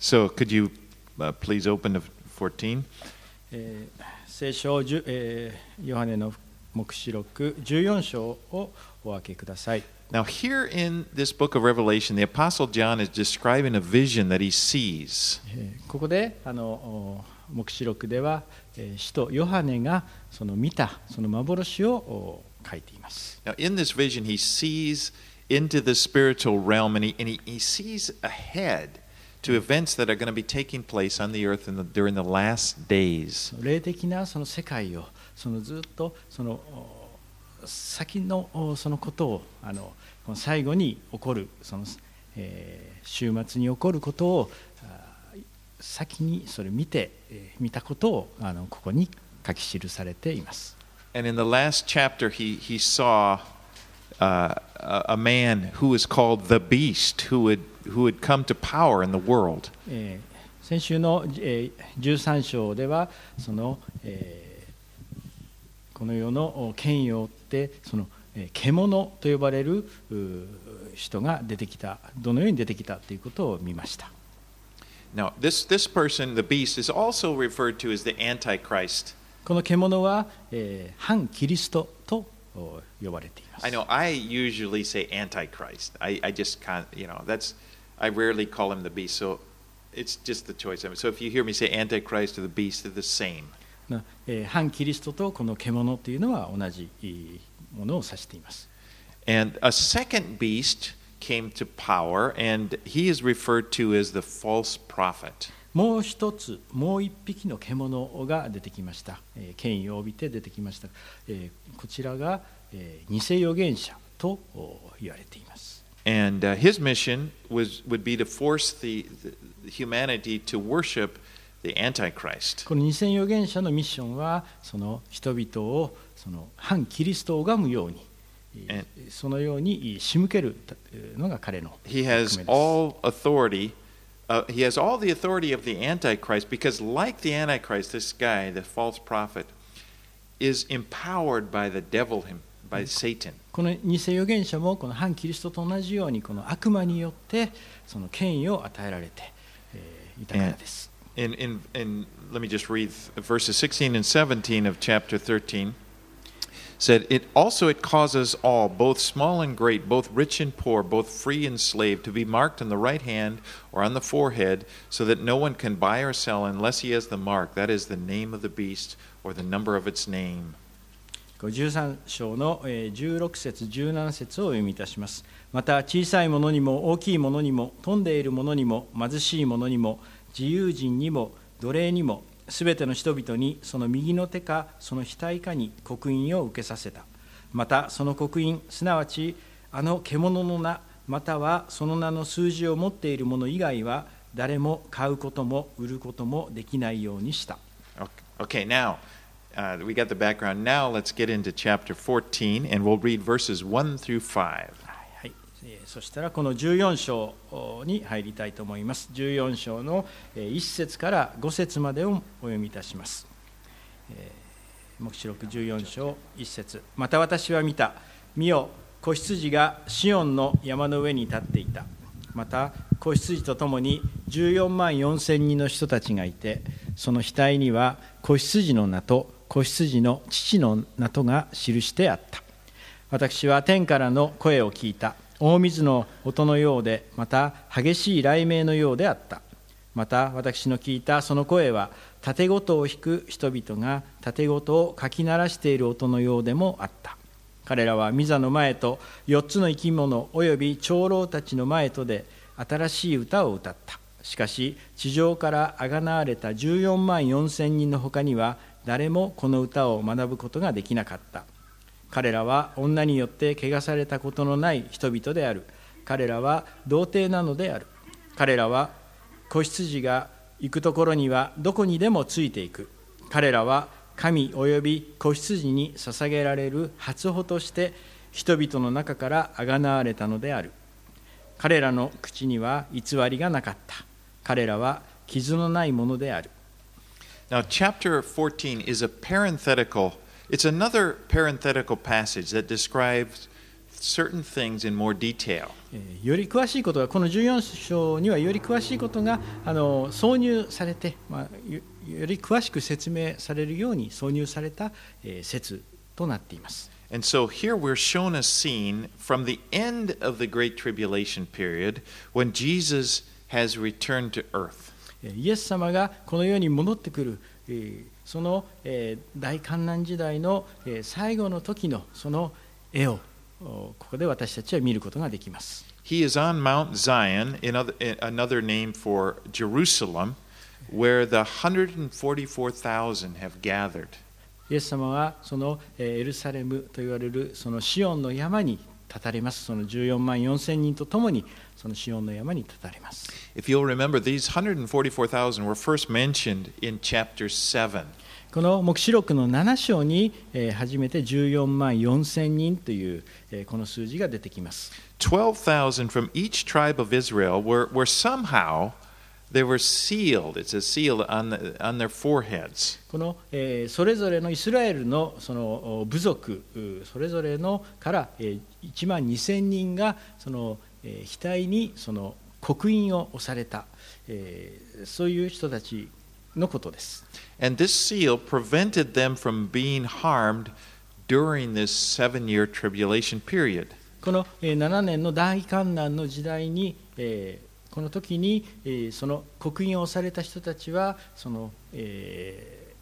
So could you uh, please open to 14? えー、聖書、えー、ヨハネの目視録14章をお開けください。Now, here in this book of Revelation, the Apostle John is describing a vision that he sees. ここであの目視録では、使徒ヨハネがその見たその幻を書いています。Now, in this vision, he sees into the spiritual realm and he, and he, he sees ahead. To events that are going to be taking place on the earth in the, during the last days. 霊的なその世界をそのずっとそのお先のおそのことをあのこの最後に起こるその、えー週末に起こることをあ先にそれ見て、えー見たことをあのここに書き記されています。And in the last chapter, he, he saw uh, a, a man who was called the beast, who would, who would come to power in the world. えー先週の、えー13章ではその、えーこの世のお権威を追ってその、えー獣と呼ばれる人が出てきたどのように出てきたということを見ました。Now, this, this person, the beast, is also referred to as the Antichrist. この獣は、えー反キリストとお呼ばれています。I know I usually say Antichrist. I, I just can't, you know, that's, I rarely call him the beast. So it's just the choice. I mean, so if you hear me say Antichrist or the beast, they're the same. なえー反キリストとこの獣というのは同じものを指しています。And a second beast came to power, and he is referred to as the false prophet. もう一つ、もう一匹の獣が出てきました。えー権威を帯びて出てきました。えーこちらが、えー偽預言者とお言われています。And uh, his mission was, would be to force the, the humanity to worship the Antichrist. この偽預言者のミッションは、その人々をその反キリストを拝むように、えーそのように仕向けるのが彼の He 役 has 目です all authority. Uh, he has all the authority of the Antichrist because, like the Antichrist, this guy, the false prophet, is empowered by the devil, him, by Satan. この偽預言者もこの反キリストと同じようにこの悪魔によってその権威を与えられて、えーいたからです。 In, in, in, let me just read verses 16 and 17 of chapter 13. Said it also it causes all, both small and great, both rich and poor, both free and slave, to be marked on the right hand or on the forehead, so that no one can buy or sell unless he has the mark, that is the name of the beast or the number of its name. 13章のえー16節17節を読みいたします。また小さいものにも大きいものにも富んでいるものにも貧しいものにも自由人にも奴隷にもすべての人々にその右の手かその額かに刻印を受けさせた。またその刻印すなわちあの獣の名またはその名の数字を持っているもの以外は誰も買うことも売ることもできないようにした。Okay, now uh, we got the background. Now let's get into chapter 14, and we'll read verses 1 through 5. はい、えそしたらこの14章に入りたいと思います。14章のえー1節から5節までをお読みいたします。えー黙示録14章1節また私は見た。見よ、子羊がシオンの山の上に立っていた。また子羊とともに14万4千人の人たちがいて、その額には子羊の名と子羊の父の名とが記してあった。私は天からの声を聞いた。大水の音のようでまた激しい雷鳴のようであった。また私の聞いたその声は盾事を弾く人々が盾事をかき鳴らしている音のようでもあった。彼らはミザの前と4つの生き物および長老たちの前とで新しい歌を歌った。しかし地上からあがなわれた14万4千人の他には誰もこの歌を学ぶことができなかった。彼らは女によって汚されたことのない人々である。彼らは童貞なのである。彼らは子羊が行くところにはどこにでもついていく。彼らは神および子羊に捧げられる初歩として人々の中からあがなわれたのである。彼らの口には偽りがなかった。彼らは傷のないものである。Now, chapter 14 is a parenthetical, it's another parenthetical passage that describes certain things in more detail. えーより詳しいことがこの14章にはより詳しいことがあの挿入されて、まあ、よより詳しく説明されるように挿入された、えー説となっています。 And so here we're shown a scene from the end of the Great Tribulation period when Jesus has returned to earth. えーイエス様がこの世に戻ってくる、えーその、えー大観難時代の、えー最後の時のその絵をおここで私たちは見ることができます。He is on Mount Zion, in other, in another name for Jerusalem, where the 144,000 have gathered. イエス様はそのえーエルサレムと言われるそのシオンの山に立たれます。その14万4千人とともにそのシオンの山に立たれます。If you'll remember, these 144,000 were first mentioned in chapter 7. この黙示録の7章にえー初めて14万4千人というえーこの数字が出てきます。12,000 from each tribe of Israel were, were somehow, they were sealed. It's a seal on, the, on their foreheads. この、えーそれぞれのイスラエルのそのお部族うそれぞれのから、えー1万2000人がその、えー額にその刻印を押された、えーそういう人たちのことです。And this seal prevented them from being harmed during this seven year tribulation period. このえー7年の大観難の時代に、えーこの時に、えーその刻印を押された人たちはその、え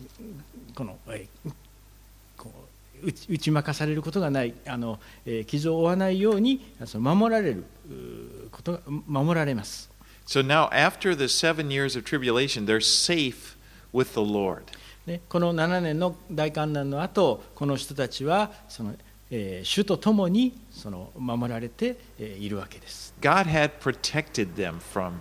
ーこの、えー打ち負かされることがないあの、えー傷を負わないようにその守られることが守られます。So now, after the seven years of tribulation, they're safe with the Lord. ね、この7年の大観難の後この人たちはその、えー主と共にその守られて、えーいるわけです。God had protected them from,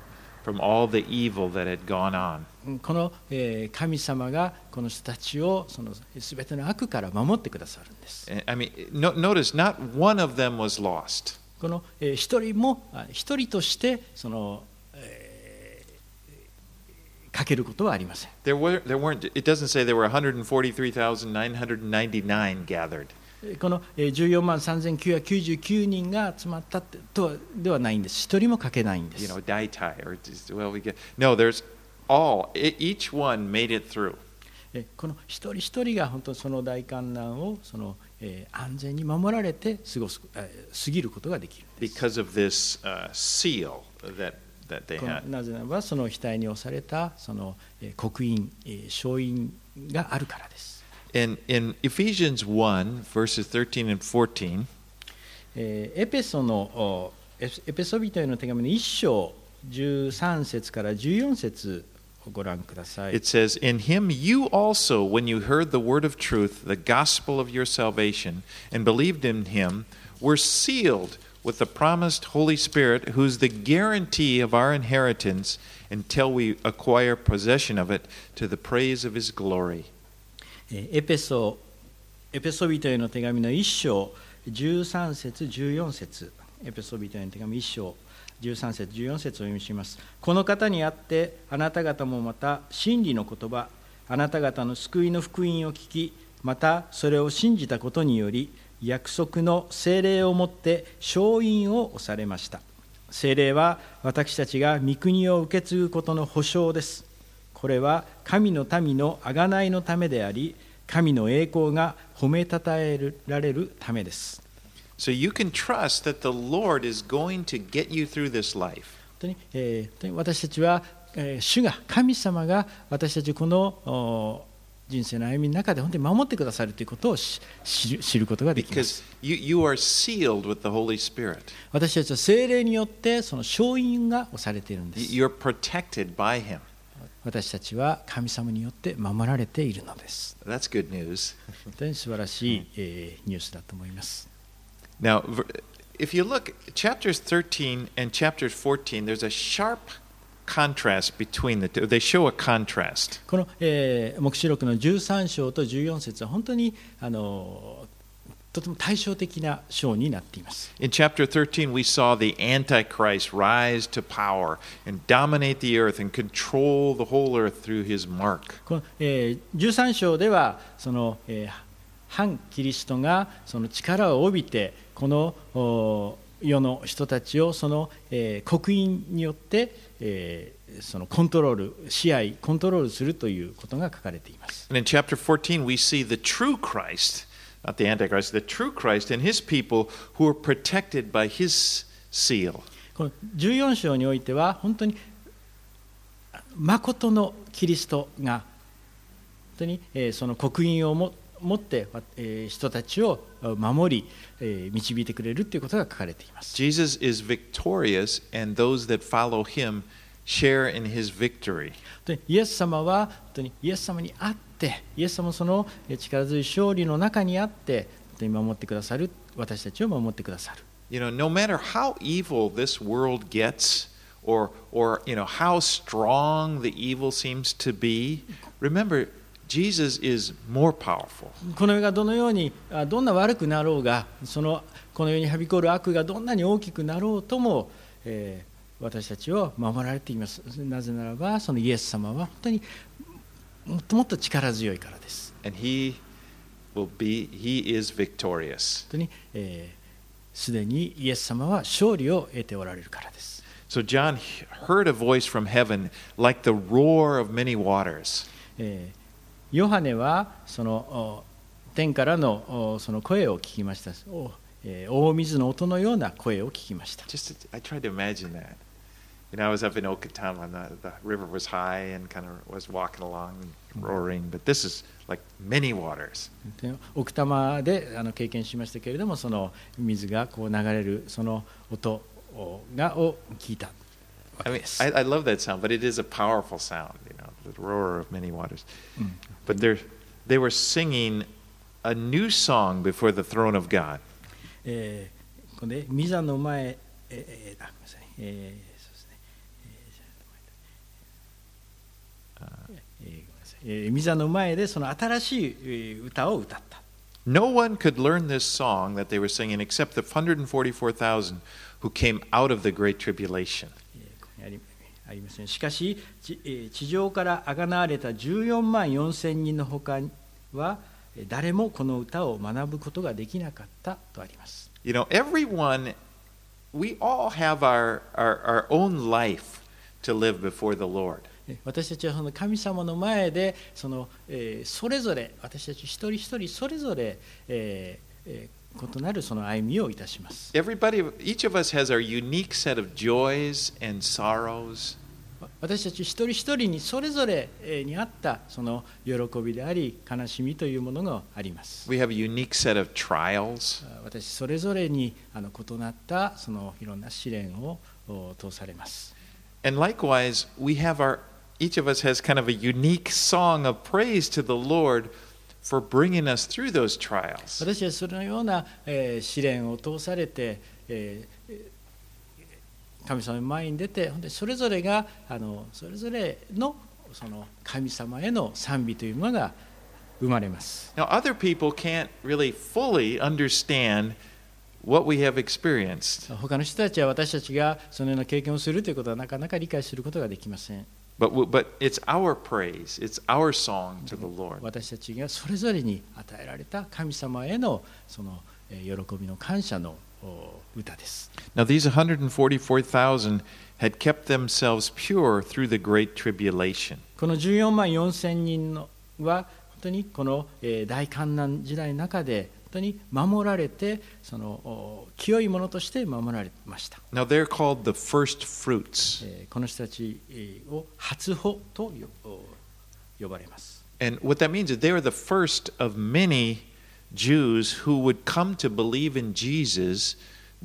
from all the evil that had gone on. このえー神様がこの人たちをその全ての悪から守ってくださるんです。I mean, no, notice not one of them was lost. このえー一人もあ一人としてその、えーかけることはありません。There, were, there weren't, it doesn't say there were 143,999 gathered. えーこのえー14万3999人が集まったってとはではないんです。一人もかけないんで You す know,。die tie or just, well, we get. No, there's all, e- each one made it through. えこの一人一人が本当にその大観難をその、えー安全に守られて過ごす、えー過ぎることができるんです。because of this uh. なぜならばその額に押されたその、えー刻印、え印があるからです。In, in Ephesians 1, verses 13 and 14, えーエペソのおエペエペソビトへの手紙の1章13節から14節をご覧ください。 it says, In him you also, when you heard the word of truth, the gospel of your salvation, and believed in him, were sealed with the promised Holy Spirit, who's the guarantee of our inheritance until we acquire possession of it to the praise of his glory. エペソエペソビトへの手紙の1章13節14節。エペソビトへの手紙1章13節14節を読みします。この方にあってあなた方もまた真理の言葉あなた方の救いの福音を聞きまたそれを信じたことにより約束の聖霊をもって勝因を押されました。聖霊は私たちが御国を受け継ぐことの保証です。これは神の民の贖いのためであり、神の栄光が褒めたたえられるためです。So you can trust that the Lord is going to get you through this life. 私たちは、えー主が、神様が私たちこのお人生の歩みの中で本当に守ってくださるということをし知る知ることができます you, you are sealed with the Holy Spirit. 私たちは聖霊によってその勝因が押されているんです。You're protected by Him. 私たちは神様によって守られているのです。That's good news. 本当に素晴らしい、えーニュースだと思います。Now, if you look, chapters 13 and chapters 14, there's a sharp contrast between the two. They show a contrast. この、えー黙示録の13章と14節は本当にあのとても対照的な章になっています。In chapter 13, we saw the Antichrist rise to power and dominate the earth and control the whole earth through his mark. この、えー13章ではその、えー反キリストがその力を帯びて、このお世の人たちをその、えー刻印によって、えーそのコントロール支配コントロールするということが書かれています。And in chapter 14, we see the true Christ, not the Antichrist, the true Christ and his people who are protected by his seal. この14章においては本当に誠のキリストが本当に、えーその刻印をも持って、えー人たちを守り、えー導いてくれるということが書かれています。Jesus is victorious, and those that follow him share in his victory. でイエス様は本当にイエス様にあってイエス様のそのえー力強い勝利の中にあって本当に守ってくださる私たちを守ってくださる You know, no matter how evil this world gets, or, or you know, how strong the evil seems to be, remember, Jesus is more powerful. この世がどのようにあどんな悪くなろうがそのこの世にはびこる悪がどんなに大きくなろうとも、えー私たちを守られていますなぜならばそのイエス様は本当にもっともっと力強いからです。And he will be, he is victorious. 本当にえーすで、にイエス様は勝利を得ておられるからです。So John heard a voice from heaven like the roar of many waters. えーヨハネはそのお天からのおその声を聞きました。大水の音のような声を聞きました。Just, I tried to imagine that. You know, I was up in Okatama, and the, the river was high and kind of was walking along and roaring, but this is like many waters. で奥多摩であの経験しましたけれどもその水がこう流れるその音をがを聞いたわ I け mean, です。 I, I love that sound, but it is a powerful sound, you know, the roar of many waters. But they're, they were singing a new song before the throne of God. えーこれでミザの前、えーえーあごめんなさいえーそうですねえー めんなさいえーミザの前でその新しいえー歌を歌った。No one could learn this song that they were singing except the 144,000 who came out of the Great Tribulation. ありますね。しかし、地上からあがなわれた14万4千人のほかは、えー誰もこの歌を学ぶことができなかったとあります。You know, everyone, we all have our, our, our own life to live before the Lord. えー私たちはその神様の前でその、えーそれぞれ私たち一人一人それぞれ、えーえー異なるその歩みをいたします。Everybody, each of us has our unique set of joys and sorrows. 私たち一人一人にそれぞれえーにあったその喜びであり悲しみというものがあります。We have a unique set of trials. 私それぞれにあの異なったそのいろんな試練をお通されます。And likewise, we have our, each of us has kind of a unique song of praise to the Lord for bringing us through those trials. 私たちそのような、えー試練を通されて、えー神様の前に出て、ほんでそれぞれがあのそれぞれのその神様への賛美というものが生まれます。Now, other people can't really fully understand what we have experienced, 他の人たちは私たちがそのような経験をするということはなかなか理解することができません。But, but it's our praise, it's our song to the Lord. 私たちがそれぞれに与えられた神様へのそのえー喜びの感謝のお歌です。Now, these 144,000 had kept themselves pure through the great tribulation. この14万4千人のは本当にこのえー大観難時代の中で本当に守られてそのお清いものとして守られました。Now, they're called the first fruits. えーこの人たちえーを初歩と呼ばれます。And what that means is they are the first of many Jews who would come to believe in Jesus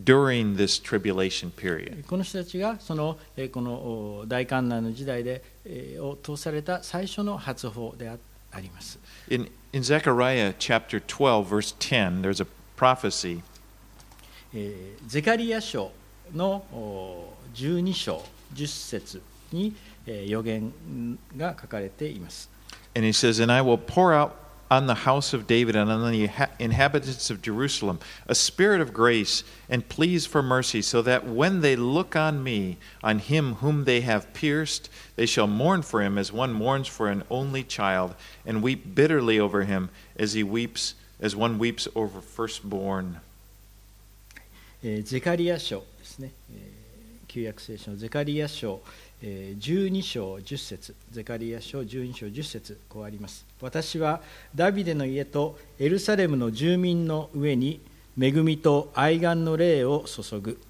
during this tribulation period. この人たちがそのえーこのお大観難の時代でえーを通された最初の初歩でああります。In, in Zechariah chapter 12, verse 10, there's a prophecy えーゼカリア書のお12章10節に、えー予言が書かれています。And he says, And I will pour out on the house of David and on the inhabitants of Jerusalem a spirit of grace and pleas for mercy, so that when they look on me, on him whom they have pierced, they shall mourn for him as one mourns for an only child, and weep bitterly over him as he weeps as one weeps over firstborn. ゼカリア書ですね、旧約聖書のゼカリア書12章10節ゼカリア書12章10節こうあります。私はダビデの家とエルサレムの住民の上に恵みと愛願の霊を注ぐ。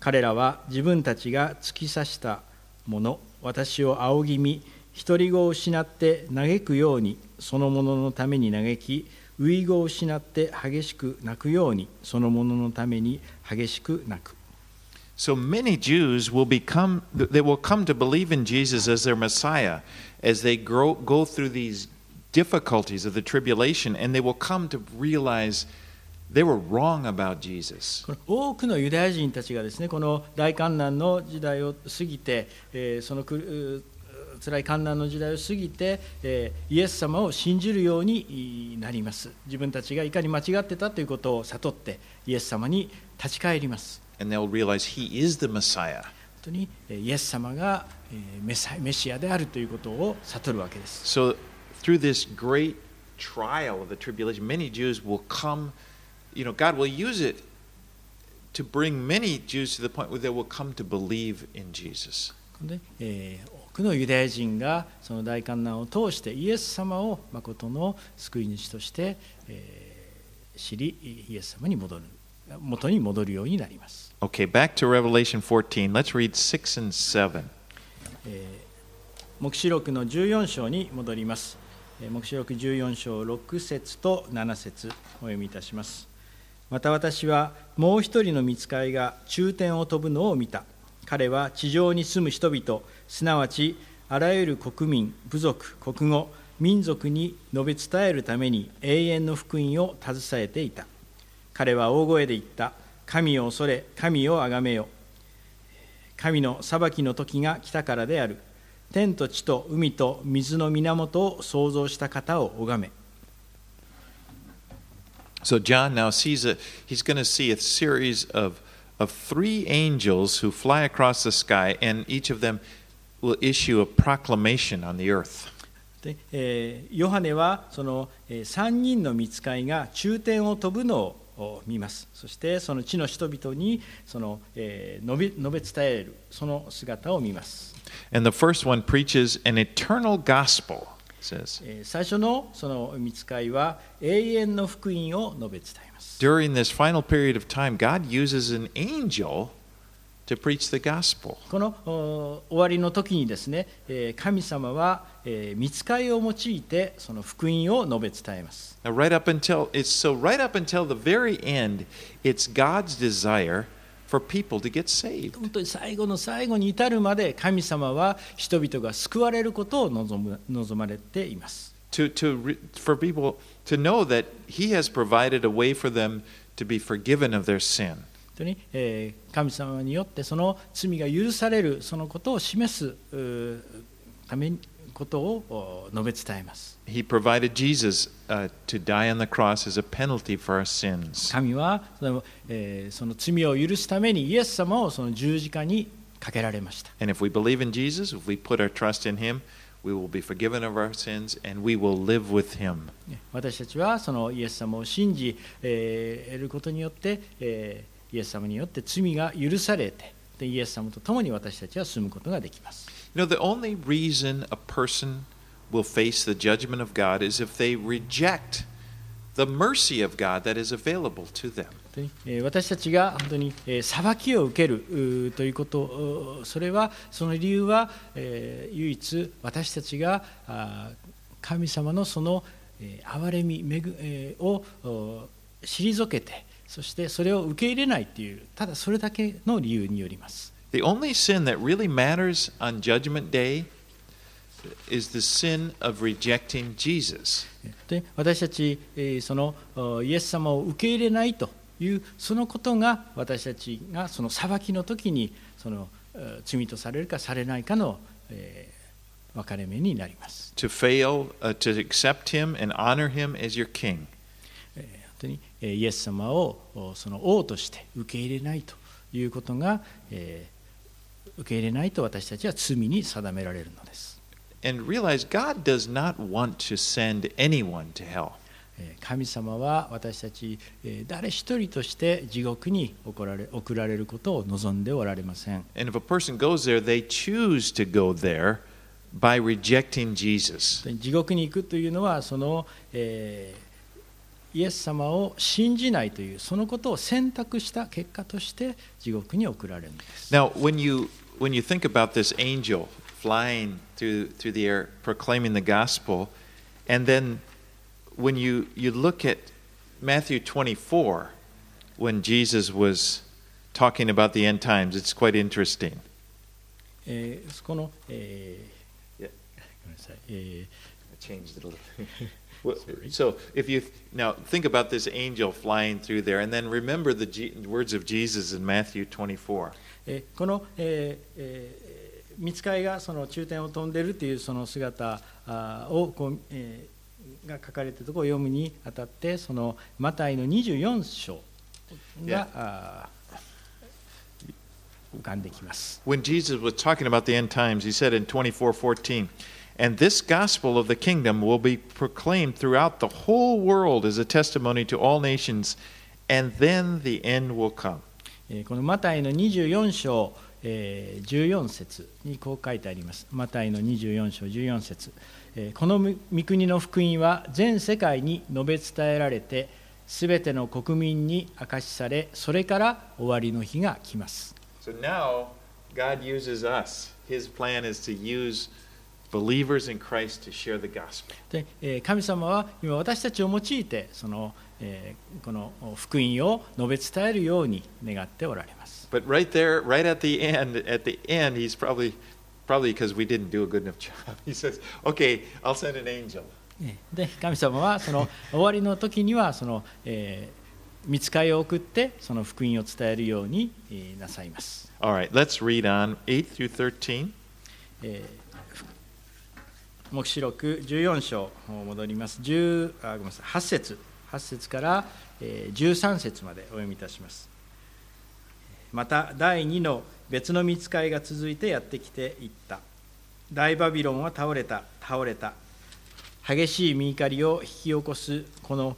彼らは自分たちが突き刺したもの私を仰ぎ見独り子を失って嘆くようにそのもののために嘆き遺語を失って激しく泣くようにそのもののために激しく泣く。So many Jews will become, they will come to believe in Jesus as their Messiah as they grow, go through these difficulties of the tribulation, and they will come to realize they were wrong about Jesus. 多くのユダヤ人たちがですねこの大観難の時代を過ぎて、えーそのくう辛い観難の時代を過ぎて、えーイエス様を信じるようになります自分たちがいかに間違ってたということを悟ってイエス様に立ち返ります And they'll realize He is the Messiah. 本当にえーイエス様がメシアであるということを悟るわけです So, through this great trial of the tribulation, many Jews will come, you know, God will use it to bring many Jews to the point where they will come to believe in Jesus. 多くのユダヤ人がその大観難を通してイエス様を誠の救い主として、えー知りイエス様に戻る元に戻るようになります、Okay, back to Revelation 14. Let's read 6 and 7. えー黙示録の14章に戻りますえー黙示録14章6節と7節お読みいたします。また私はもう一人の見つかいが中天を飛ぶのを見た。彼は地上に住む人々すなわちあらゆる国民部族国語民族に述べ伝えるために永遠の福音を携えていた。彼は大声で言った。神を恐れ神をあがめよ。神の裁きの時が来たからである。天と地と海と水の源を創造した方を拝め So John now sees a he's going to see a series of of three angels who fly across the sky and each of them will issue a proclamation on the earth. で、えーヨハネはその、え3人の見つかいが中天を飛ぶのを見ますそしてその地の人々にその、えー述べ述べ伝えるその姿を見ます、And the first one preaches an eternal gospel, says. えー最初のその見つかいは永遠の福音を述べ伝えます During this final period of time, God uses an angel to preach the gospel. このお終わりの時にですね、えー神様は、えー見つかいを用いてその福音を述べ伝えます。Now, right up until it's so right up until the very end, it's God's desire for people to get saved. 本当に最後の最後に至るまで神様は人々が救われることを望む望まれています。To, to for people to know that He has provided a way for them to be forgiven of their sin. 本当に、えー神様によってその罪が許されるそのことを示すためにことをお述べ伝えます。He provided Jesus uh, to die on the cross as a penalty for our sins. 神はその,、えーその罪を許すためにイエス様をその十字架にかけられました。And if we believe in Jesus, if we put our trust in Him, we will be forgiven of our sins and we will live with Him. ね私たちはそのイエス様を信じ、えー得ることによって、えーイエス様によって罪が許されてでイエス様と共に私たちは住むことができます。You know, the only reason a person will face the judgment of God is if they reject the mercy of God that is available to them. 私たちが本当に裁きを受けるということそれはその理由は、唯一私たちが神様のその、憐れみを退けてそしてそれを受け入れないというただそれだけの理由によります。The only sin that really matters on Judgment Day is the sin of rejecting Jesus. で私たち、えーそのおイエス様を受け入れないというそのことが私たちがその裁きの時にそのえー罪とされるかされないかの、えー分かれ目になります。To fail uh, to accept Him and honor Him as your King. えー本当にえーイエス様をおその王として受け入れないということが、えー受け入れないと私たちは罪に定められるのです。And realize God does not want to send anyone to hell. えー神様は私たちえー誰一人として地獄に送られ送られることを望んでおられません。And if a person goes there, they choose to go there by rejecting Jesus. で地獄に行くというのはその、えーイエス様を信じないというそのことを選択した結果として地獄に送られるんです。Now, when you when you think about this angel flying through through the air proclaiming the gospel, and then when you you look at Matthew 24, when Jesus was talking about the end times, it's quite interesting. えーこの、えー Yeah. ごめんなさいえ I changed it a little. Well, so if you now think about this angel flying through there, and then remember the G, words of Jesus in Matthew 24. ーえーこの、えーえー見つかいがその中天を飛んでいるというその姿をこう、えーが書かれているところを読むにあたってそのマタイの24章が、浮かんできます。When Jesus was talking about the end times, he said in 24:14, "And this gospel of the kingdom will be proclaimed throughout the whole world as a testimony to all nations, and then the end will come." えーこのマタイの24章、えー14節にこう書いてあります。マタイの24章14節、えーこの御国の福音は全世界に述べ伝えられて、すべての国民に明かしされ、それから終わりの日が来ます。So now God uses us. His plan is to use believers in Christ to share the gospel. 神様は今私たちを用いてその、えーこの福音を述べ伝えるように願っておられます。で神様はその 終わりの時にはその、えー、見つかりを送ってその福音を伝えるようになさいます。Right. 8-13、目白く14章を戻ります。10あごめんなさい8節8節から、13節までお読みいたします。また第2の別の見つかいが続いてやってきていった。大バビロンは倒れた、倒れた。激しい見怒りを引き起こすこの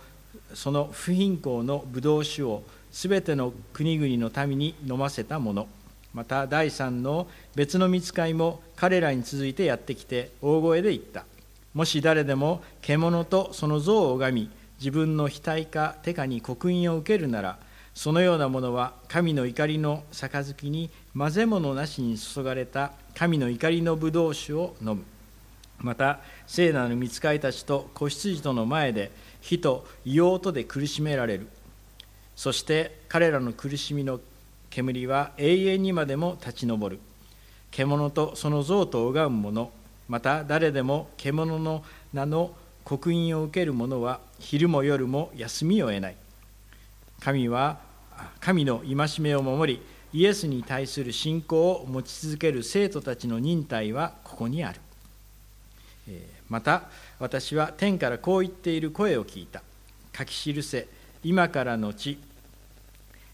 その不貧困のブドウ酒をすべての国々の民に飲ませたものまた第三の別の見つかいも彼らに続いてやってきて大声で言ったもし誰でも獣とその像を拝み自分の額か手かに刻印を受けるならそのようなものは神の怒りの杯に混ぜ物なしに注がれた神の怒りのブドウ酒を飲む。また聖なる見つかいたちと子羊との前で火と硫黄とで苦しめられる。そして彼らの苦しみの煙は永遠にまでも立ち上る。獣とその像と拝む者また誰でも獣の名の刻印を受ける者は昼も夜も休みを得ない。神は神の戒めを守りイエスに対する信仰を持ち続ける生徒たちの忍耐はここにある。また私は天からこう言っている声を聞いた。書き記せ今からのち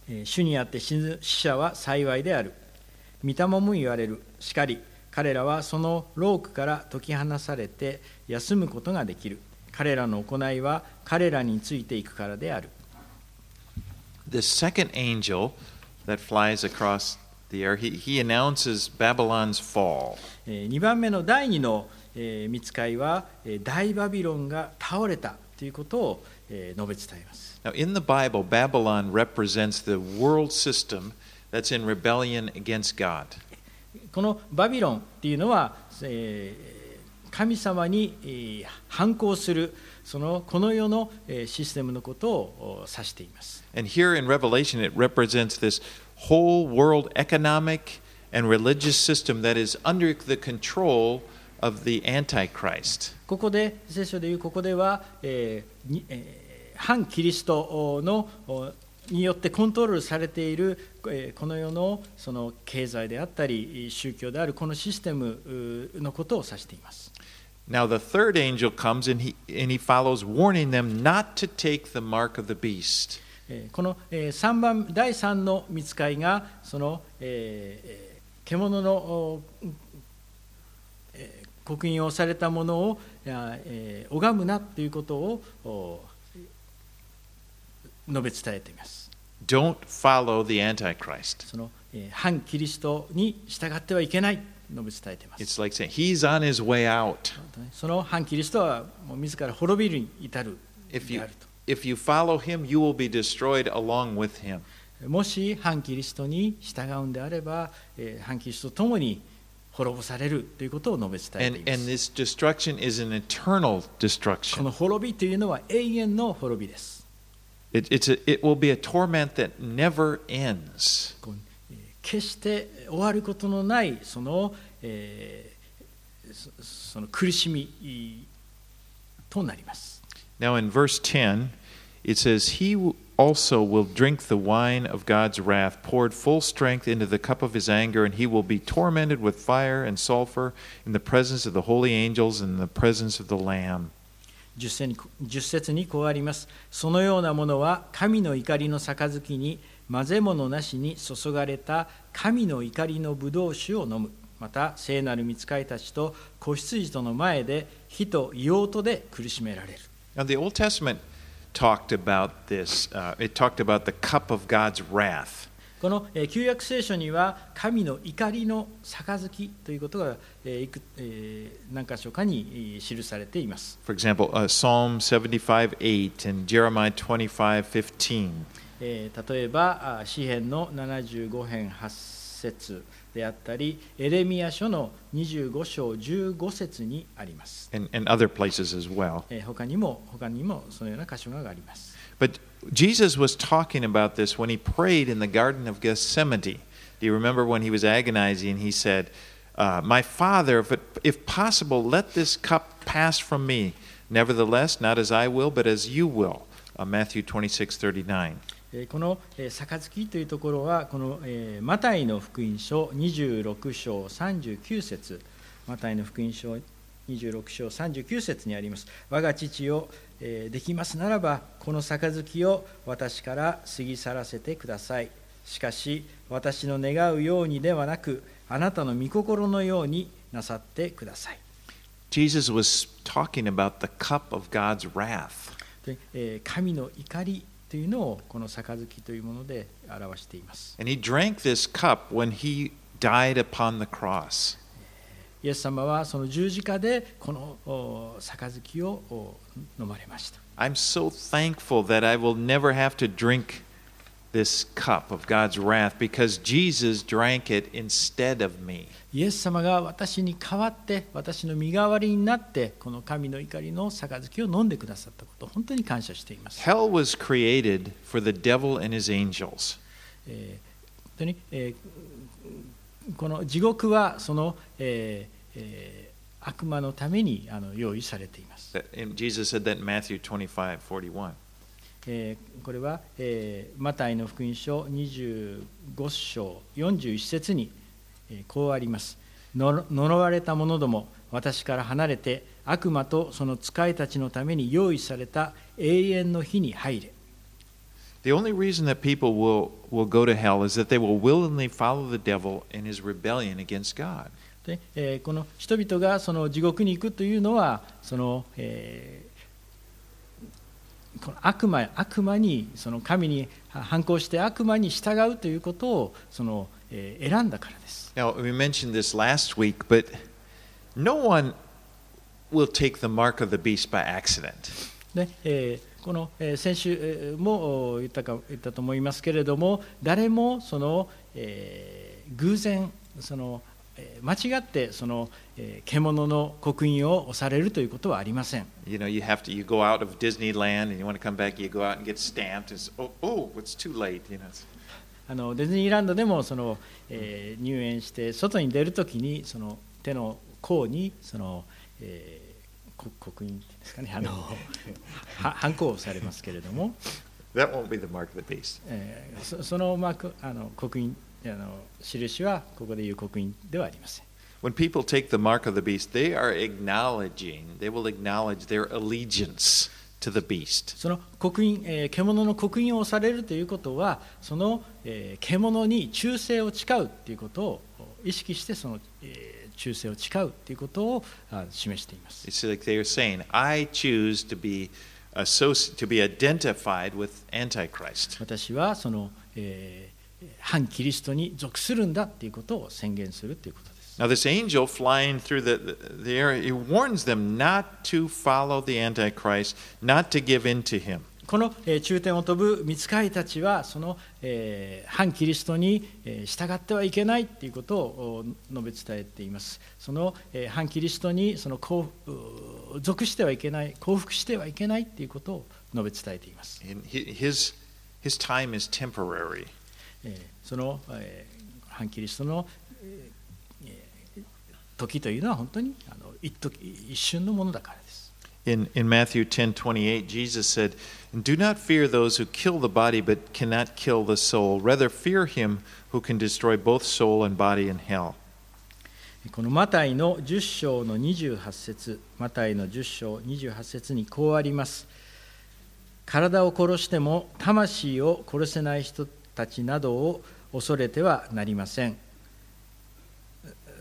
主にあって死ぬ死者は幸いである。御霊も言われる。しかり彼らはそのロークから解き放されて休むことができる彼らの行いは彼らについていくからである The second angel that flies across the air, he, he announces Babylon's fall. 2番目の第2のえー見つかいはえー大バビロンが倒れたということをえー述べ伝えます Now, in the Bible, Babylon represents the world system that's in rebellion against God. このバビロンっていうのは、えー神様にえー反抗するそのこの世のえーシステムのことをお指しています。And here in Revelation, it represents this whole world economic and religious system that is under the control of the Antichrist. ここで聖書でいうここでは、えー反キリストのおによってコントロールされているえーこの世のその経済であったり宗教であるこのシステムうのことを指しています。Now, the third angel comes and he, and he follows, warning them not to take the mark of the beast. えーこのえー3番第3の見つかいがその、えーえー獣の刻印をされたものをえー拝むなということをお述べ伝えています。Don't follow the Antichrist. その、えー反キリストに従ってはいけない述べ伝えています。It's like saying he's on his way out. その反キリストはもう自ら滅びるに至る If で you if you follow him, you will be destroyed along with him. もし反キリストに従うんであれば、えー反キリストと共に滅ぼされるということを述べ伝え And ていま and す。this destruction is an eternal こ destruction. の滅びというのは永遠の滅びです。It, it's a, it will be a torment that never ends. こうえー決して終わることのないその,、えーそその苦しみとなります。 Now, in verse 10, it says, He also will drink the wine of God's wrath, poured full strength into the cup of his anger, and he will be tormented with fire and sulfur in the presence of the holy angels and in the presence of the Lamb. 10節に10節にこうあります。そのようなものは神の怒りの杯に混ぜ物なしに注がれた神の怒りの葡萄酒を飲む。また聖なる御使いたちと子羊との前で火と硫黄とで苦しめられる。Now, the Old Testament talked about this. Uh, it talked about the cup of God's wrath. このえー旧約聖書には神の怒りの杯ということが何箇所かにえー記されています。For example, uh, Psalm 75 8 and Jeremiah 25 15. えー例えばあ詩編の75編8節であったりエレミア書の25章15節にあります、And, and other places as well. えー他にも他にもそのような箇所があります But Jesus was talking about this when he prayed in the Garden of Gethsemane. Do you remember when he was agonizing? He said, uh, My Father, if, it, if possible, let this cup pass from me. Nevertheless, not as I will, but as you will. Uh, Matthew 26 39. この「杯」というところはこの、えー、マタイの福音書26章39節マタイの福音書26章39節にあります我が父よえーできますならばこの杯を私から過ぎ去らせてくださいしかし私の願うようにではなくあなたの御心のようになさってください Jesus was talking about the cup of God's wrath. 神の怒りというのをこの杯というもので表しています And he drank this cup when he died upon the cross. イエス様はその十字架でこのお杯をお飲まれました。I'm so thankful that I will never have to drink this cup of God's wrath because Jesus drank it instead of me. イエス様が私に代わって、私の身代わりになって、この神の怒りの杯を飲んでくださったこと、本当に感謝しています。Hell was created for the devil and his angels. えー本当に、えーこの地獄はその、えーえー悪魔のためにあの用意されています。And Jesus said that in Matthew 25 41. えーこれは、えーマタイの福音書25章41節に、えーこうありますの呪われた者ども私から離れて悪魔とその使いたちのために用意された永遠の火に入れ The only reason that people will, will go to hell is that they will willingly follow the devil in his rebellion against God. で、えーこの人々がその地獄に行くというのはその、えーこの悪魔悪魔にその神に反抗して悪魔に従うということをその、えー選んだからです。Now, we mentioned this last week, but no one will take the mark of the beast by accident. でえーこの、えー先週えーもお言ったか言ったと思いますけれども誰もその、えー偶然その、えー間違ってその、えー獣の刻印を押されるということはありません。You know, you have to, you go out of Disneyland and you want to come back, you go out and get stamped. And oh, oh, it's too late. You know, あのディズニーランドでもその、えー入園して外に出るときにその手の甲にその、えーこ刻印ですかねあのはハンコをされますけれども、that won't be the mark of the beast. えーそそのマークあの刻印あの印はここでいう刻印ではありません。When people take the mark of the beast, they are acknowledging, they will acknowledge their allegiance to the beast. その刻印、えー獣の刻印をされるということはその、えー獣に忠誠を誓うということを意識してその、えー忠誠を誓うということをあ示しています。It's like they are saying, I choose to be associ- to be identified with Antichrist. 私はその、えー反キリストに属するんだっていうことを宣言するということです。Now, this angel flying through the, the, air, he warns them not to follow the Antichrist, not to give in to him. このえー中天を飛ぶ見つかりたちはその、えー反キリストにえー従ってはいけないということをお述べ伝えています。そのえー反キリストにその属してはいけない、降伏してはいけないということを述べ伝えています。His, his time is temporary. えーその、えー反キリストの、時というのは本当にあの一時一瞬のものだからです。In, in Matthew 10 28, Jesus said, Do not fear those who kill the body but cannot kill the soul. Rather, fear him who can destroy both soul and body in hell. このマタイの10章の28節マタイの10章28節にこうあります。体を殺しても魂を殺せない人たちなどを恐れてはなりません。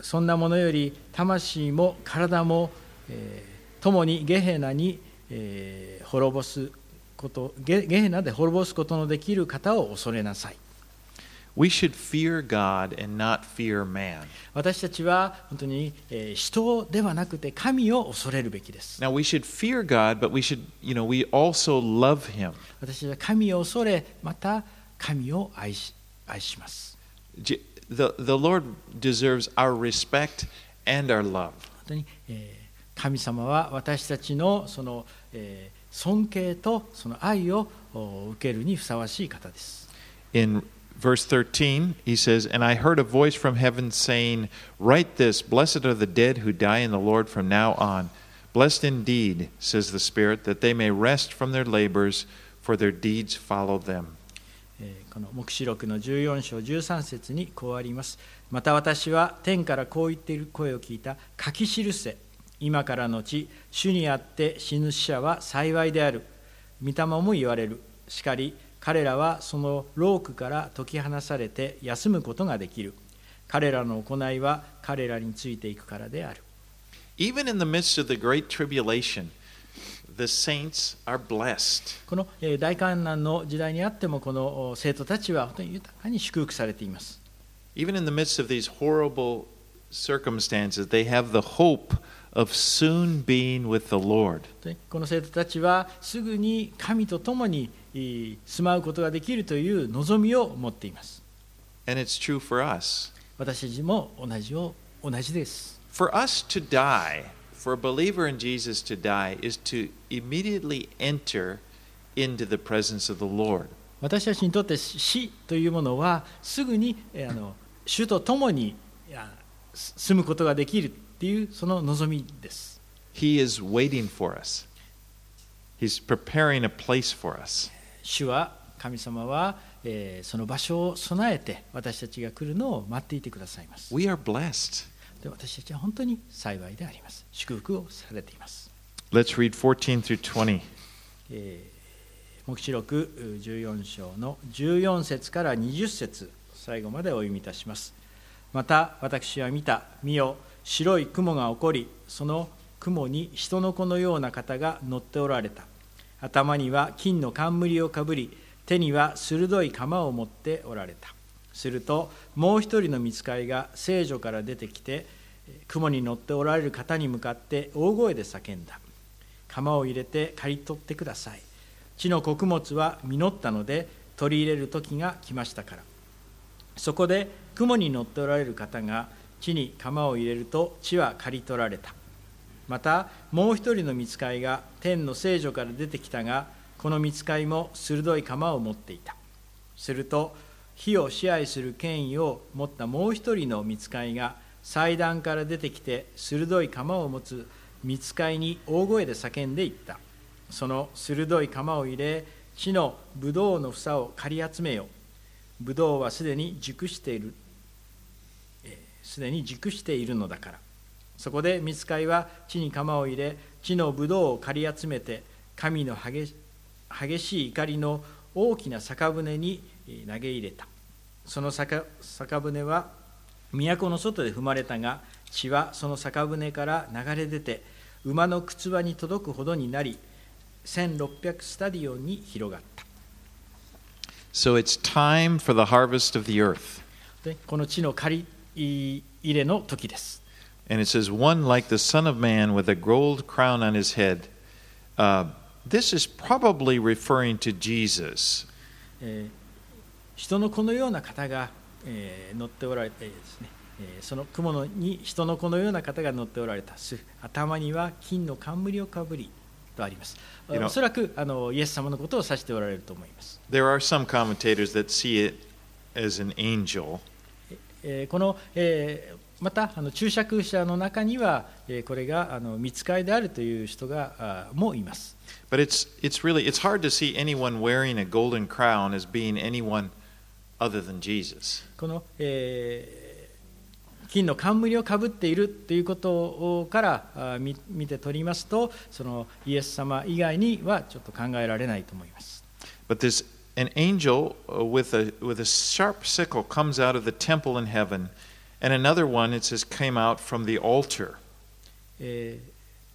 そんなものより魂も体も、えー共にゲヘナに、えー滅ぼすことゲゲヘナで滅ぼすことのできる方を恐れなさい。We should fear God and not fear man. 私たちは本当に、えー人ではなくて神を恐れるべきです。Now, we should fear God, but we should, you know, we also love him. 私は神を恐れ、また神を愛し愛します。 J- The, the Lord deserves our respect and our love. 本当に、えー神様は私たちのその、えー尊敬とその愛をお受けるにふさわしい方です。 In verse 13, he says, And I heard a voice from heaven saying, Write this Blessed are the dead who die in the Lord from now on. Blessed indeed, says the Spirit, that they may rest from their labors, for their deeds follow them. えこの黙示録の14章13節にこうあります。また私は天からこう言っている声を聞いた書き記せ。今からのち主にあって死ぬ死者は幸いである。御霊も言われる。しかり彼らはそのロークから解き放されて休むことができる。彼らの行いは彼らについていくからである。Even in the midst of the great tribulation, the saints are blessed. このえー大観難の時代にあってもこのお生徒たちは本当に豊かに祝福されています Even in the midst of these horrible circumstances, they have the hope of soon being with the Lord. でこの生徒たちはすぐに神と共にえー住まうことができるという望みを持っています。And it's true for us. 私たちも同じを同じです。For us to die, for a believer in Jesus to die, is to immediately enter into the presence of the Lord. 私たちにとって死というものはすぐにえーあの主と共にいやす住むことができるっていうその望みです。 He is waiting for us, He's preparing a place for us. 主は神様は、えーその場所を備えて私たちが来るのを待っていてくださいます。 We are blessed. で私たちは本当に幸いであります。祝福をされています。Let's read 14 through 20. えー黙示録14章の14節から20節最後までお読みいたしますまた私は見た見よ白い雲が起こりその雲に人の子のような方が乗っておられた頭には金の冠をかぶり手には鋭い鎌を持っておられたするともう一人の見つかいが聖女から出てきて雲に乗っておられる方に向かって大声で叫んだ。鎌を入れて刈り取ってください。地の穀物は実ったので取り入れる時が来ましたから。そこで雲に乗っておられる方が地に鎌を入れると地は刈り取られた。またもう一人の見つかいが天の聖女から出てきたがこの見つかいも鋭い鎌を持っていた。すると火を支配する権威を持ったもう一人の見つかいが祭壇から出てきて鋭い鎌を持つ見つかいに大声で叫んでいった。その鋭い鎌を入れ地のブドウの房を刈り集めよブドウはすでに熟している。えすでに熟しているのだから。そこで見つかいは地に鎌を入れ地のブドウを刈り集めて神の激しい怒りの大きな酒舟に投げ入れた。その酒酒舟は都の外で踏まれたが血はその酒舟から流れ出て馬の靴輪に届くほどになり1600スタディオンに広がった So it's time for the harvest of the earth. でこの地の借り入れの時です And it says, One like the Son of Man with a gold crown on his head. Uh, this is probably referring to Jesus. えー人の子のような方が、えー乗っておられてですね、えーその雲のに人の子のような方が乗っておられたす頭には金の冠をかぶりとあります。おそらくあのイエス様のことを指しておられると思います。There are some commentators that see it as an angel. えーこの、えーまたあの注釈者の中には、えーこれがあの見つかりであるという人があもいます。But it's, it's really it's hard to see anyone wearing a golden crown as being anyone other than Jesus. この、えー金の冠をかぶっているということからあ見見て取りますとそのイエス様以外にはちょっと考えられないと思います。But this an angel uh, with a with a sharp sickle comes out of the temple in heaven, and another one it says came out from the altar. え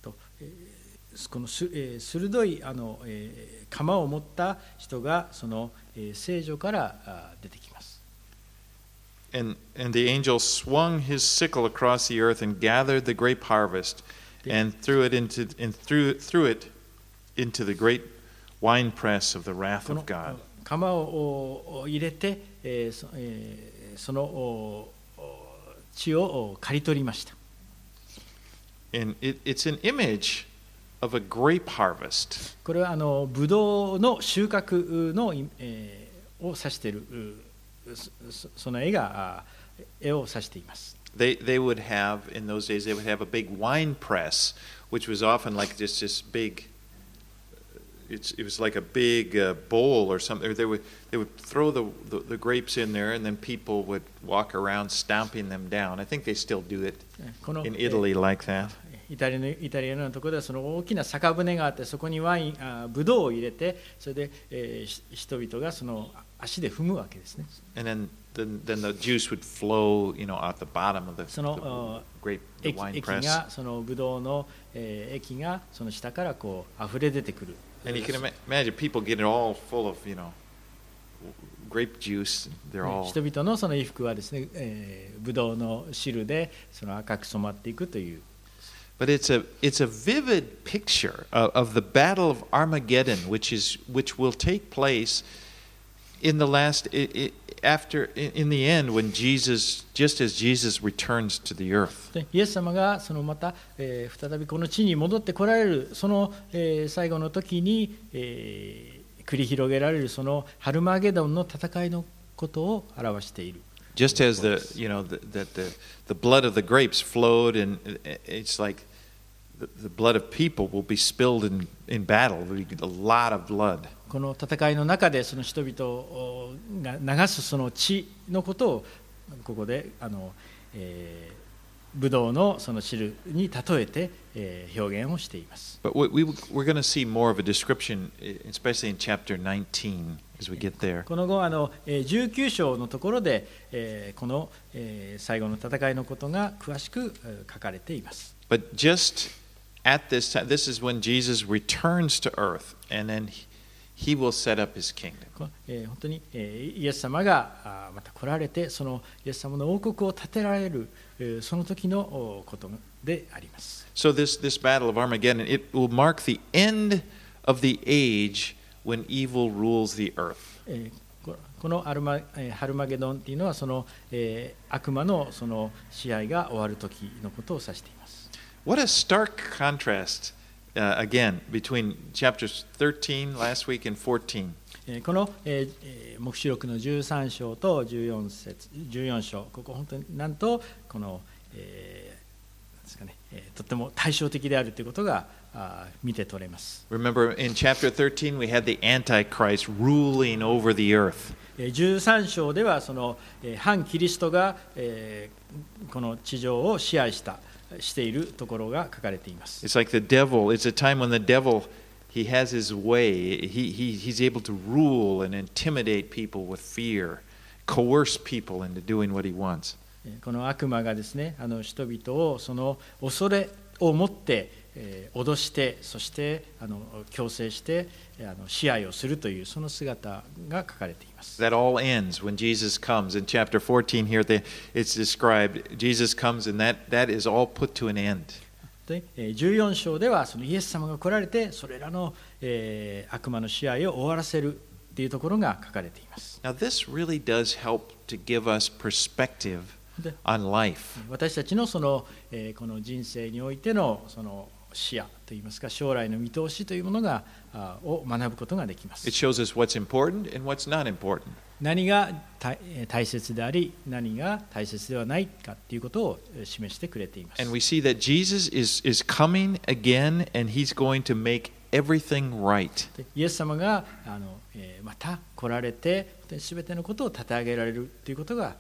ーとえーこの鋭いあの、えー鎌を持った人がその、えー聖女からあ出てきます。 And and the angel swung his sickle across the earth and gathered the grape harvest, and threw it into and threw threw it into the great winepress of the wrath この of God. 鎌をおお入れて、えーそえーそのおお血をお刈り取りました。 And it, it's an image of a grape harvest. これはあのブドウの収穫の、えーを指しているうそそその絵があ絵を指しています。 They, they would have, in those days, they would have a big wine press, which was often like just this big, it's, it was like a big uh, bowl or something. Or They would, they would throw the, the, the grapes in there, and then people would walk around stomping them down. I think they still do it この in Italy like that. イタ,リアのイタリアのところではその大きな酒舟があってそこにワインあブドウを入れてそれで、えー、人々がその足で踏むわけですね。その液がそのブドウの、えー、液がその下からこう溢れ出てくる。Grape 人のその衣服はですね、えー、ブドウの汁でその赤く染まっていくという。But it's a it's a vivid picture of, of the battle of Armageddon, which is which will take place in the last i i after in, in the end when Jesus just as Jesus returns to the earth. でイエス様がそのまた、えー再びこの地に戻ってこられるその、えー最後の時に、えー繰り広げられるそのハルマゲドンの戦いのことを表している Just as the you know the, that the the blood of the grapes flowed, and it- it's like the, the blood of people will be spilled in in battle. There'll be a lot of blood. この戦いの中でその人々が流すその血のことをここであの、えー ブドウのその汁に例えて、えー、表現をしています。この後あの、19章のところで、えー、この、えー、最後の戦いのことが詳しく書かれています。He will set up his kingdom. えー本当に、えーイエス様があーまた来られてそのイエス様の王国を建てられる、えーその時のおことであります。So this this battle of Armageddon, it will mark the end of the age when evil rules the earth. えーここのアルマえーハルマゲドンっていうのはその、えー悪魔のその試合が終わる時のことを指しています。What a stark contrast, uh, again, between chapters 13 last week and 14. えーこの、えーえー黙示録の13章と14節14章ここ本当になんとこの、えーですかねえーとっても対照的であるということがあー見て取れます。Remember in chapter 13, we had the Antichrist ruling over the earth. えー13章ではその、えー反キリストが、えーこの地上を支配したしているところが書かれています。It's like the devil. It's a time when the devil, he has his way. He, he, he's able to rule and intimidate people with fear, coerce people into doing what he wants. えーこの悪魔がですねあの人々をその恐れを持って、えー脅してそしてあの強制してえーあの支配をするというその姿が書かれています That all ends when Jesus comes. In chapter 14 here, it's described Jesus comes and that, that is all put to an end. でえー14章ではそのイエス様が来られてそれらの、えー悪魔の支配を終わらせるっていうところが書かれています Now, this really does help to give us perspective で on life. 私たちのその、えーこの人生においてのその視野といいますか将来の見通しというものがあを学ぶことができます。何が大,切であり、何が大切ではないかということを示してくれています。イエス様があの、え、また来られて、すべてのことを立て上られるということが。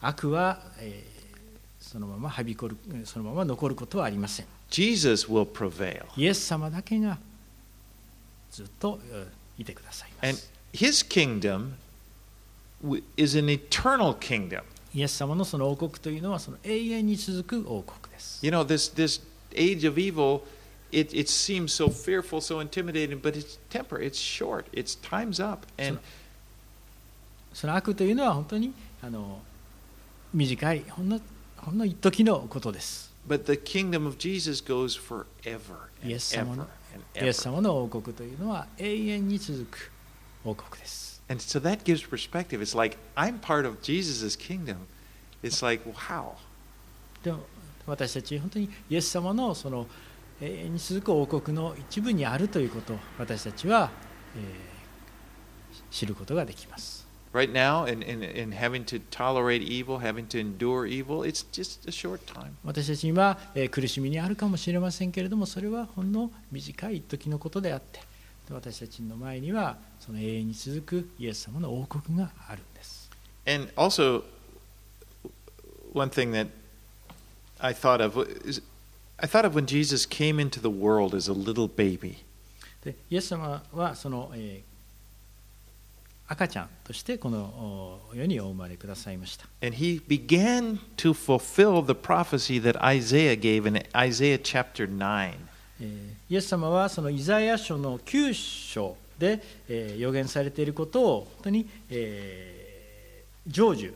悪は、え、そのままはびこる、そのまま残ることはありません。Jesus will prevail. イエス様だけがずっとえーいてくださいま And す his kingdom w- is an eternal kingdom. イエス様のその王国というのはその永遠に続く王国です You know, this, this age of evil, it, it seems so fearful, so intimidating, but it's temper, it's short, it's time's up. And その悪というのは本当にあの短いほんのほんの一時のことです But the kingdom of Jesus goes forever and イエス様 ever の and イエス ever. 様の王国というのは永遠に続く王国です And so that gives perspective. It's like I'm part of Jesus' kingdom. It's like, wow. でも私たち本当にイエス様のその永遠に続く王国の一部にあるということを私たちは、えー知ることができます Right now, in, in, in having to tolerate evil, having to endure evil, it's just a short time. 私たちには、えー苦しみにあるかもしれませんけれどもそれはほんの短い時のことであってで私たちの前にはその永遠に続くイエス様の王国があるんです And also, one thing that I thought of is I thought of when Jesus came into the world as a little baby. でイエス様はその、えー赤ちゃんとしてこのお世にお生まれくださいました And he began to fulfill the prophecy that Isaiah gave in Isaiah chapter 9. えーイエス様はそのイザヤ書の9章で、えー予言されていることを本当に、えー成就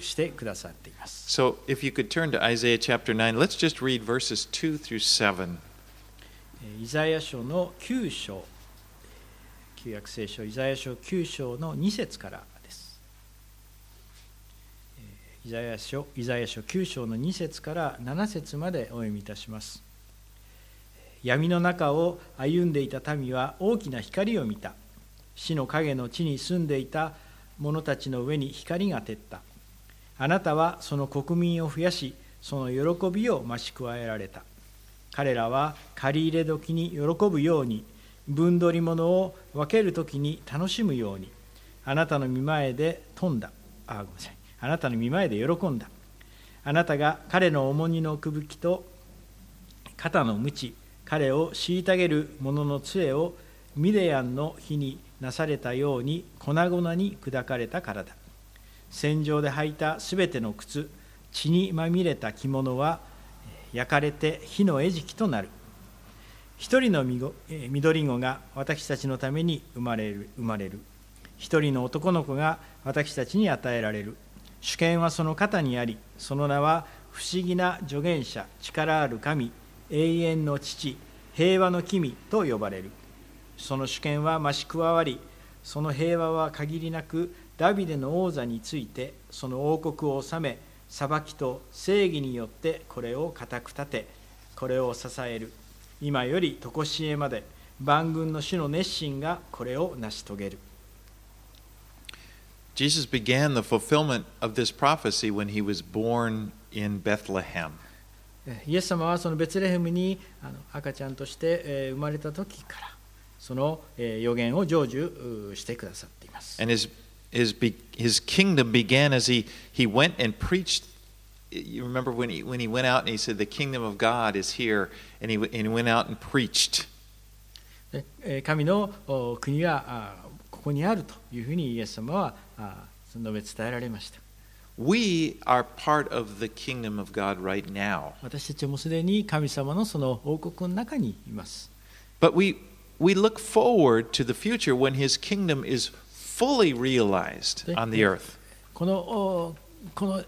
してくださっています。So if you could turn to Isaiah chapter 9, let's just read verses 2 through 7. えーイザヤ書の9章、旧約聖書イザヤ書9章の2節からです。イザヤ書イザヤ書9章の2節から7節までお読みいたします。闇の中を歩んでいた民は大きな光を見た。死の影の地に住んでいた者たちの上に光が照った。あなたはその国民を増やし、その喜びを増し加えられた。彼らは借り入れ時に喜ぶように、分取り物を分ける時に楽しむように、あなたの見前で飛んだ。あ、ごめんなさい。あなたの見前で喜んだ。あなたが彼の重荷のくぶきと肩の鞭、彼を虐げる者の杖をミデヤンの火になされたように粉々に砕かれたからだ。戦場で履いたすべての靴、血にまみれた着物は焼かれて火の餌食となる。一人のえ緑子が私たちのために生まれる生まれる。一人の男の子が私たちに与えられる。主権はその肩にあり、その名は不思議な助言者、力ある神、永遠の父、平和の君と呼ばれる。その主権は増し加わり、その平和は限りなくダビデの王座について、その王国を治め、裁きと正義によってこれを固く立て、これを支える。今より常しえまで、万軍の主の熱心がこれを成し遂げる。Jesus began the fulfillment of this prophecy when he was born in Bethlehem. イエス様はそのベツレヘムに赤ちゃんとしてえー生まれた時からそのえー予言を成就うしてくださっています。And his, his, his kingdom began as he, he went and preached. You remember when he, when he went out and he said, The kingdom of God is here, and he, and he went out and preached. でえー神のお国はあここにあるというふうにイエス様はあ述べ伝えられました。 We are part of the kingdom of God right now. 私たちはもうすでに神様のその王国の中にいます。 But we, we look forward to the future when his kingdom is fully realized on the earth. このおこの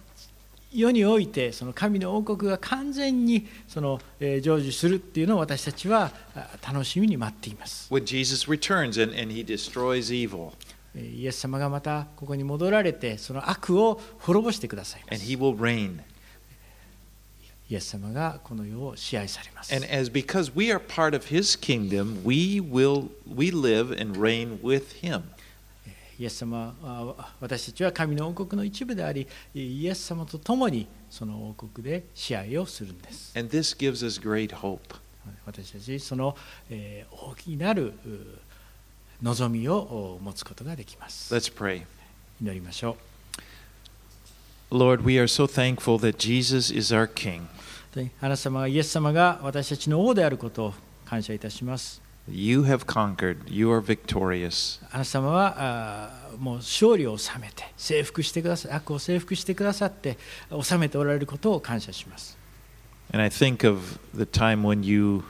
世においてその神の王国が完全にその、えー成就するっていうのを私たちはあ楽しみに待っています。When Jesus returns and, and he destroys evil, えーイエス様がまたここに戻られてその悪を滅ぼしてくださいま and す。he will reign. イエス様がこの世を支配されます。And as because we are part of his kingdom, we will we live and reign with him. イエス様は私たちは神の王国の一部でありイエス様と共にその王国で支配をするんです。And this gives us great hope. 私たちその、えー大きなるう望みをお持つことができます。Let's pray. 祈りましょう。Lord, we are so thankful that Jesus is our king. であなた様がイエス様が私たちの王であることを感謝いたします。You have conquered. You are victorious. あなた様はあーもう勝利を収めて征服してくださ悪を征服してくださって収めておられることを感謝します。And I think of the time when you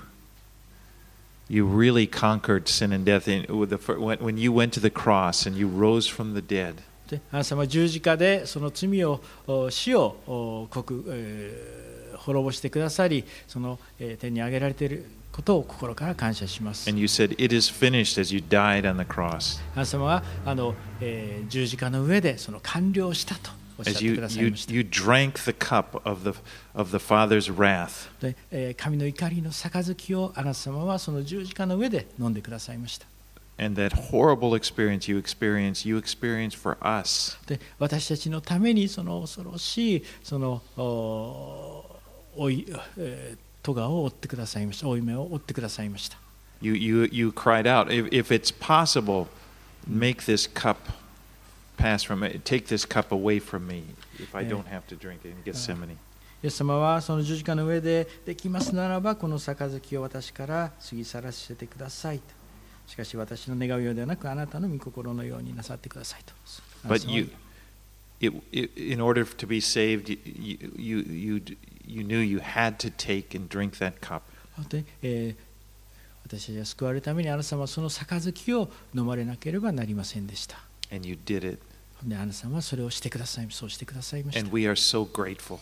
you really conquered sin and death in, the, when, you went to the cross and you rose from the dead. であなた様は十字架でその罪をお死をお国、えー滅ぼしてくださりその、えー天に上げられていることを心から感謝します。あ様はあの、えー、十字架の上でその完了したと。神の怒りの杯をあなた様はその十字架の上で飲んでくださいました。私たちのためにその恐ろしいそのおい、えー咎を負ってくださいました負い目を負ってくださいました。You, you, you cried out, if, if it's possible, make this cup pass from me, take this cup away from me if I don't have to drink it in Gethsemane. イエス様はその十字架の上でできますならばこの杯を私から過ぎ去らせてくださいと。しかし私の願うようではなくあなたの御心のようになさってくださいと。But you, it, it, in order to be saved, you, you, you, you knew you had to take and drink that cup. 本当に、えー私たちが救われるためにあなた様はその杯を飲まれなければなりませんでした。And you did it. であなた様はそれをしてください、そうしてくださいました And。we are so grateful.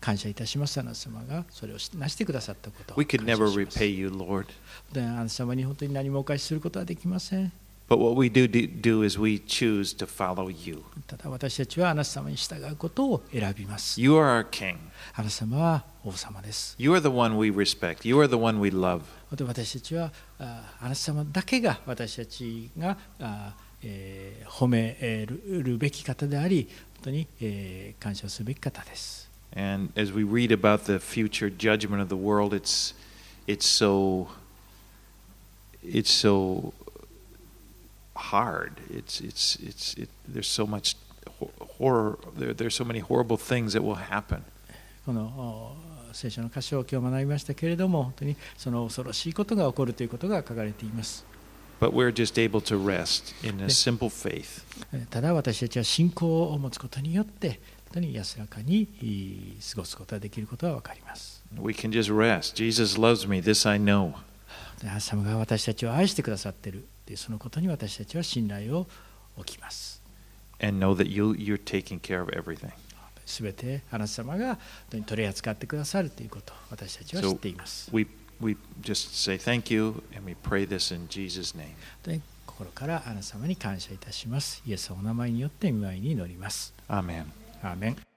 感謝いたします、あなた様がそれをしなしてくださったことを We could never repay you, Lord. であなた様に本当に何もお返しすることはできません。But what we do, do, do is we choose to follow you. ただ私たちはあなた様に従うことを選びます。 You are our King. あなた様は王様です。 You are the one we respect. You are the one we love. で私たちはああなた様だけが私たちがあ、えー褒めるべき方であり、本当に、えー感謝すべき方です。 And as we read about the future judgment of the world, it's it's so it's so hard. It's it's it's it, there's so much ho- horror. There, there's so many horrible things that will happen. このお聖書の箇所を今日学びましたけれども、本当にその恐ろしいことが起こるということが書かれています。But we're just able to rest in a simple faith. えーただ私たちは信仰を持つことによって、本当に安らかにい過ごすことができることが分かります。We can just rest. Jesus loves me. This I know. で神様が私たちを愛してくださっているというそのことに私たちは信頼を置きます。And know that you you're taking care of everything. すべてあなた様が取り扱ってくださるということを私たちは知っています。We we just say thank you and we pray this in Jesus' name. で心からあなた様に感謝いたします。イエスのお名前によって見舞いに乗ります。Amen. アーメン